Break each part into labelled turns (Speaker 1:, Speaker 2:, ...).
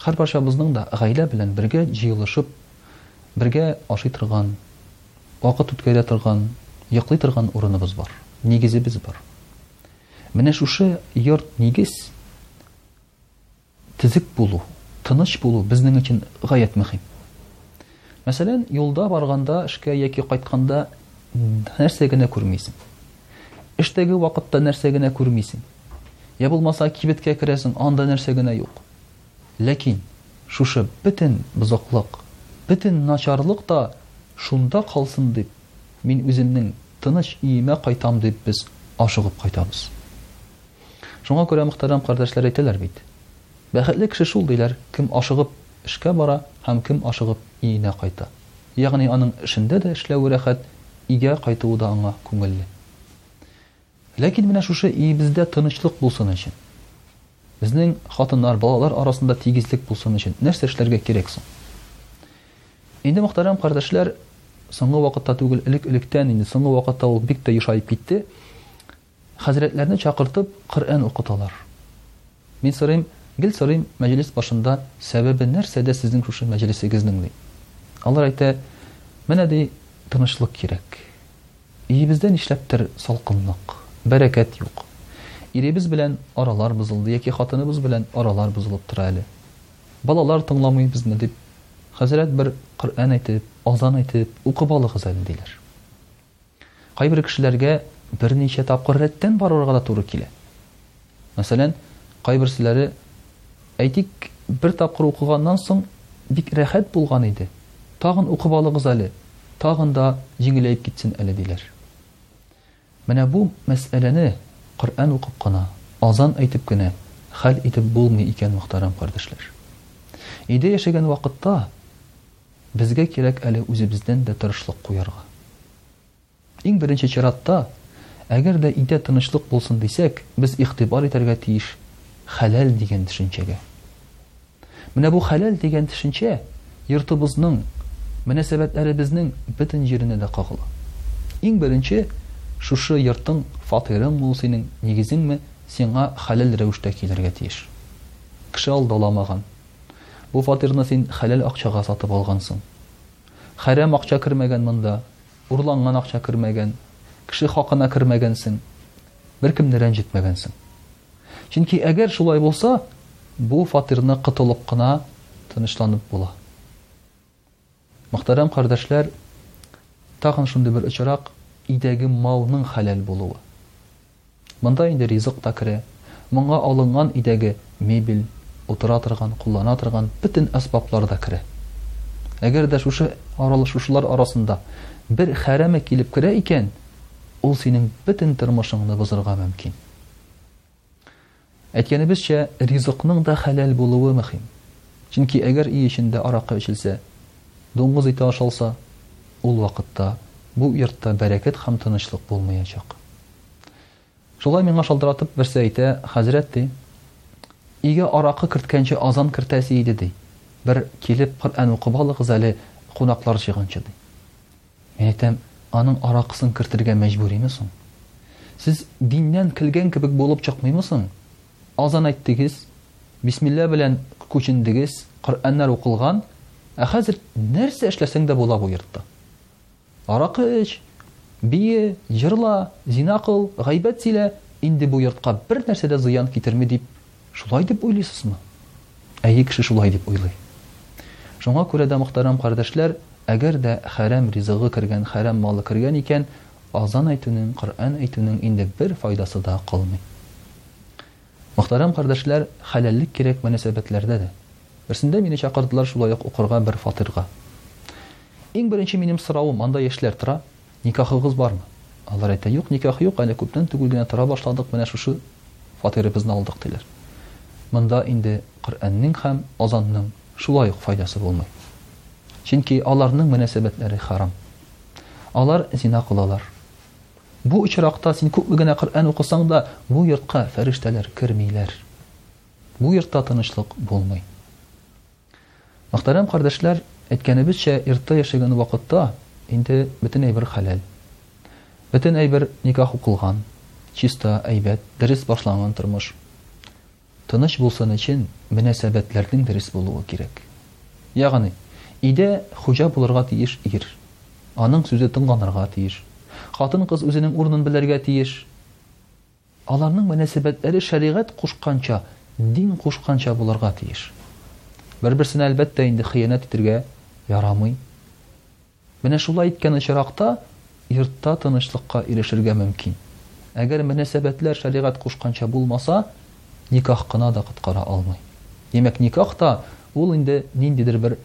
Speaker 1: Һәрбарчабызның да гаилә белән бергә җыелышып, бергә ашый торган, вакыт үткәрә торган, йоклый торган урыныбыз бар, нигезебез бар. Менә шушы йорт, нигез, төзек булу, тыныч булу безнең өчен гаять мөһим. Мәсәлән, юлда барганда эшкә яки кайтканда нәрсә генә күрмисең? Эштәге вакытта нәрсә генә күрмисең? Йә булмаса, кибеткә керәсең, анда нәрсә генә юк? Ләкин шушы бөтен бозыклык, бөтен начарлык та шунда калсын дип, мин үземнең тыныч өемә кайтам дип без ашыгып кайтабыз. Шуңа күрә, мөхтәрәм кардәшләр, әйтәләр бит, Бәхетле кеше шул, диләр, кем ашыгып Эшкә бара һәм кем ашыгып иенә кайта. Ягъни аның эшендә дә эшләве рәхәт, игә кайтуы да аңа күңелле. Ләкин менә шушы иебездә тынычлык булсын өчен, безнең хатыннар, балалар арасында тигезлек булсын өчен нәрсә эшләргә кирәк соң? Инде, мөхтәрәм кардәшләр, соңгы вакытта түгел, элек-электән инде, соңгы вакытта ул бик тә ешаеп китте, Хәзрәтләрне чакыртып Коръән укыталар. Мин сорыйм, гел сорыйм мәҗлес башында, сәбәбе нәрсәдә сезнең шушы мәҗлесегезнең, дим. Алар әйтә, Менә, ди, тынычлык кирәк. Өебездә нишләптер салкынлык, бәрәкәт юк. Иребез белән аралар бозылды яки хатыныбыз белән аралар бозылып тора әле. Балалар тыңламый безне, дип, хәзрәт бер Коръән әйтеп, азан әйтеп укып алыгыз әле, диләр. Кайбер кешеләргә берничә тапкыр рәттән барырга да туры килә. Мәсәлән, кайберселәре, әйтик, бер тапкыр укыганнан соң бик рәхәт булган иде, тагын укып алыгыз әле, тагын да җиңеләеп китсен әле, диләр. Менә бу мәсьәләне Коръән укып кына, азан әйтеп кенә хәл итеп булмый икән, мөхтәрәм кардәшләр. Өйдә яшәгән вакытта Безгә кирәк әле үзебездән дә тырышлык куярга. Иң беренче чиратта, әгәр дә өйдә тынычлык булсын дисәк, без игътибар итәргә тиеш хәләл дигән төшенчәгә. Менә бу хәләл дигән төшенчә йортыбызның, мөнәсәбәтләребезнең бөтен җиренә дә кагыла. Иң беренче, шушы йортың, фатирыңмы ул синең, нигезеңме, сиңа хәләл рәвештә килергә тиеш. Кеше алдаламаган, Бу фатирны син хәләл акчага сатып алгансың. Хәрәм акча кермәгән монда, урланган акча кермәгән, кеше хакына кермәгәнсең, беркемне рәнҗетмәгәнсең. Чөнки әгәр шулай булса, бу фатирны котылып кына тынычланып була. Мөхтәрәм кардәшләр, тагын шундый бер очрак, өйдәге малның хәләл булуы. Монда инде ризык та керә. Моңа алынган өйдәге мебель, утыра торган, куллана торган бөтен әсбаплар да керә. Әгәр дә шушы аралашучылар арасында бер хәрәме килеп керә икән, ул синең бөтен тормышыңны бозырга мөмкин. Әйткәнебезчә, ризыкның да хәләл булуы мөһим. Чөнки әгәр өй эчендә аракы эчелсә, дуңгыз ите ашалса, ул вакытта бу йортта бәрәкәт һәм тынычлык булмаячак. Шулай миңа шалтыратып берсе әйтә, Хәзрәт, ди, өйгә аракы керткәнче азан кертәсе иде, ди. Бер килеп, Коръән укып алыгыз әле, кунаклар җыйганчы, ди. Мин әйтәм, аның аракысын кертергә мәҗбүриме соң? Сез диннән көлгән кебек булып чыкмыймы соң? Азан әйттегез, бисмилла белән күчендегез, Коръәннәр укылган, ә хәзер нәрсә эшләсәң дә була бу йортта. Аракы эч, бии, җырла, зина кыл, гайбәт сөйлә, инде бу йортка бернәрсә дә зыян китерми дип Шулай дип уйлыйсызмы? Әйе, кеше шулай дип уйлый. Шуңа күрә дә, мөхтәрәм кардәшләр, әгәр дә хәрәм ризыгы кергән, хәрәм малы кергән икән, азан әйтүнең, Коръән әйтүнең инде бер файдасы да калмый. Мөхтәрәм кардәшләр, хәләллек кирәк мөнәсәбәтләрдә дә. Берсендә мине чакырдылар шулай ук укырга бер фатирга. Иң беренче минем соравым, анда яшьләр тора. Никахыгыз бармы? Алар әйтә, Юк, никах юк, әле күптән түгел генә тора башладык, менә шушы фатирыбызны алдык, диләр. Монда инде Коръәннең һәм азанның шулай ук файдасы булмый. Чөнки аларның мөнәсәбәтләре хәрам. Алар зина кылалар. Бу очракта син күпме генә Коръән укысаң да, бу йортка фәрештәләр кермиләр. Бу йортта тынычлык булмый. Мөхтәрәм кардәшләр, әйткәнебезчә, йортта яшәгән вакытта инде бөтен әйбер хәләл. Бөтен әйбер никах укылган, чиста, әйбәт, дөрес башланган тормыш. Тыныч булсын өчен, мөнәсәбәтләрнең дөрес булуы кирәк. Ягъни, өйдә хуҗа булырга тиеш ир. Аның сүзе тыңланырга тиеш. Хатын-кыз үзенең урынын белергә тиеш. Аларның мөнәсәбәтләре шәригать кушканча, дин кушканча булырга тиеш. Бер-берсенә, әлбәттә инде, хыянәт итергә ярамый. Менә шулай иткән очракта, йортта тынычлыкка ирешергә мөмкин. Әгәр мөнәсәбәтләр шәригать кушканча булмаса, никах кына да коткара алмый. Димәк, никах та, ул инде ниндидер бер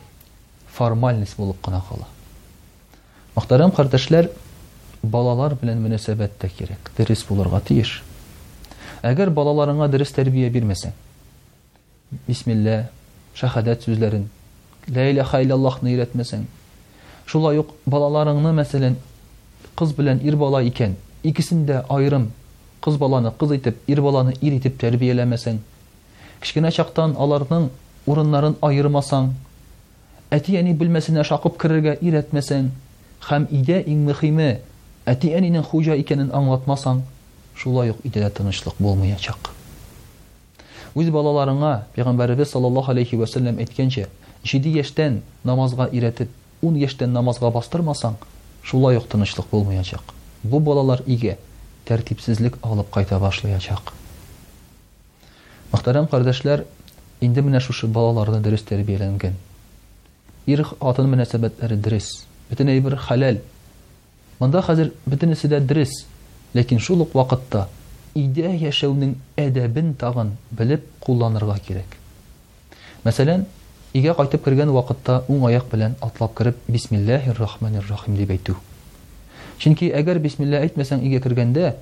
Speaker 1: формальность булып кына кала. Мөхтәрәм кардәшләр, балалар белән мөнәсәбәт тә кирәк, дөрес булырга тиеш. Әгәр балаларыңа дөрес тәрбия бирмәсәң, бисмилла, шәһадәт сүзләрен, лә илаха иллаллахны өйрәтмәсәң, шулай ук балаларыңны, мәсәлән, кыз белән ир бала икән, икесен дә аерым кыз баланы кыз итеп, ир баланы ир итеп тәрбияләмәсәң, кечкенә чактан аларның урыннарын аермасаң, әти-әни бүлмәсенә шакып керергә өйрәтмәсәң һәм өйдә иң мөхиме, әти-әнинең хуҗа икәнен аңлатмасаң, шулай ук өйдә дә тынычлык булмаячак. Үз балаларыңа, Пәйгамбәребез саллаллаһу алейһи вә сәлләм әйткәнчә, җиде яшьтән намазга өйрәтеп, ун яшьтән намазга бастырмасаң, шулай ук тынычлык булмаячак. Бу балалар өйгә тәртипсезлек алып кайта башлаячак. Мөхтәрәм кардәшләр, инде менә шушы балаларда дөрес тәрбияләнгән. Ир-хатын мөнәсәбәтләре дөрес. Бөтен әйбер хәләл. Монда хәзер бөтенесе дә дөрес. Ләкин шул ук вакытта өйдә яшәүнең әдәбен тагын белеп кулланырга кирәк. Мәсәлән, өйгә кайтып кергән вакытта уң аяк белән атлап кереп Бисмилләһир-рахманир-рахим дип әйтү. Чөнки әгәр Бисмилла әйтмәсәң өйгә кергәндә,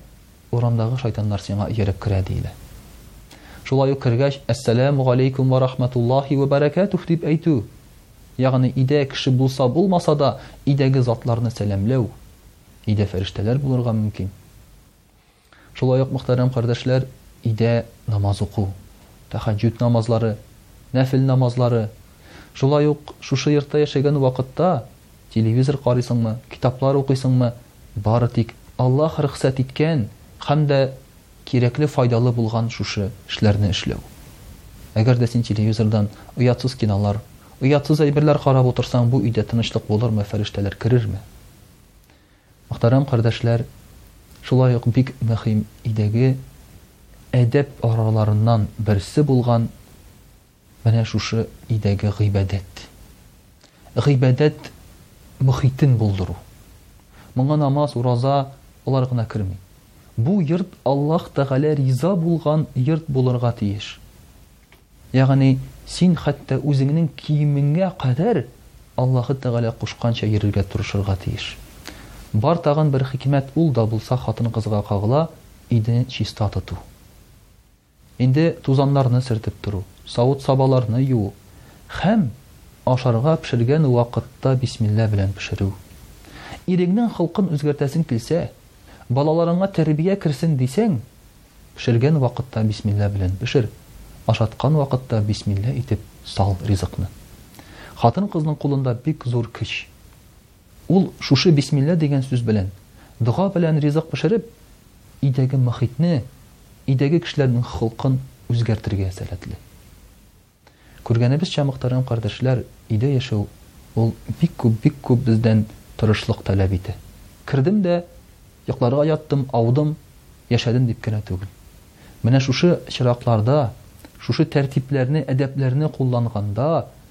Speaker 1: Урамдагы шайтаннар сиңа ияреп керә, диелә. Шулай ук кергәч, Әссәләмү галәйкүм вә рахмәтуллаһи вә бәрәкәтүһ дип әйтү, ягъни өйдә кеше булса-булмаса да, өйдәге затларны сәламләү, өйдә фәрештәләр булырга мөмкин. Шулай ук, мөхтәрәм кардәшләр, өйдә намаз уку, тәһаҗҗүд намазлары, нәфел намазлары, шулай ук шушы йортта яшәгән вакытта, Телевизор карыйсыңмы, китаплар укыйсыңмы, бары тик Аллаһ рөхсәт иткән һәм дә кирәкле, файдалы булган шушы эшләрне эшләү. Әгәр дә син телевизордан оятсыз кинолар, оятсыз әйберләр карап утырсаң, бу өйдә тынычлык булырмы, фәрештәләр керерме? Мөхтәрәм кардәшләр, шулай ук бик мөһим идеге әдәп араларыннан берсе булган Менә шушы өйдәге гыйбадәт. Гыйбадәт мохитен булдыру. Моңа намаз, ураза, алар гына керми. Бу йорт Аллаһ Тәгалә риза булган йорт булырга тиеш. Ягъни син хәтта үзеңнең киемеңә кадәр Аллаһы Тәгалә кушканча йөрергә тырышырга тиеш. Бар тагын бер хикмәт ул да булса хатын-кызга кагыла, өйне чиста тоту. Инде тузаннарны сөртеп тору, савыт-сабаларны юу һәм ашарга пешергән вакытта бисмилла белән пешерү. Иреңнең холкын үзгәртәсең килсә, балаларыңа тәрбия керсен дисәң, пешергән вакытта бисмилла белән пешер, ашаткан вакытта бисмилла итеп сал ризыкны. Хатын-кызның кулында бик зур көч. Ул шушы бисмилла дигән сүз белән, дога белән ризык пешереп, өйдәге мохитне, өйдәге кешеләрнең холкын үзгәртергә сәләтле. Күргәнебезчә, мохтәрәм кардәшләр, өйдә яшәү, ул бик күп, бик күп бездән тырышлык таләп итә. Кердем дә, йокларга яттым, аудым, яшәдем дип кенә түгел. Менә шушы чиракларда, шушы тәртипләрне, әдәпләрне кулланганда,